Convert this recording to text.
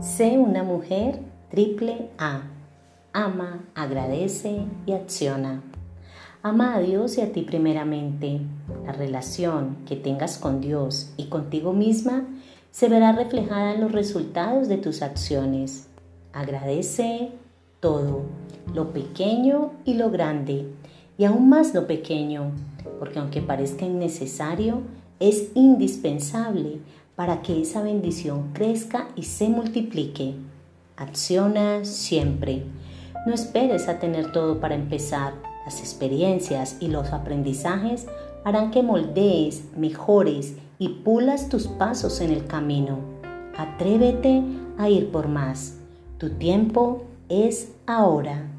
Sé una mujer triple A. Ama, agradece y acciona. Ama a Dios y a ti primeramente. La relación que tengas con Dios y contigo misma se verá reflejada en los resultados de tus acciones. Agradece todo, lo pequeño y lo grande, y aún más lo pequeño, porque aunque parezca innecesario, es indispensable para que esa bendición crezca y se multiplique. Acciona siempre. No esperes a tener todo para empezar. Las experiencias y los aprendizajes harán que moldees, mejores y pulas tus pasos en el camino. Atrévete a ir por más. Tu tiempo es ahora.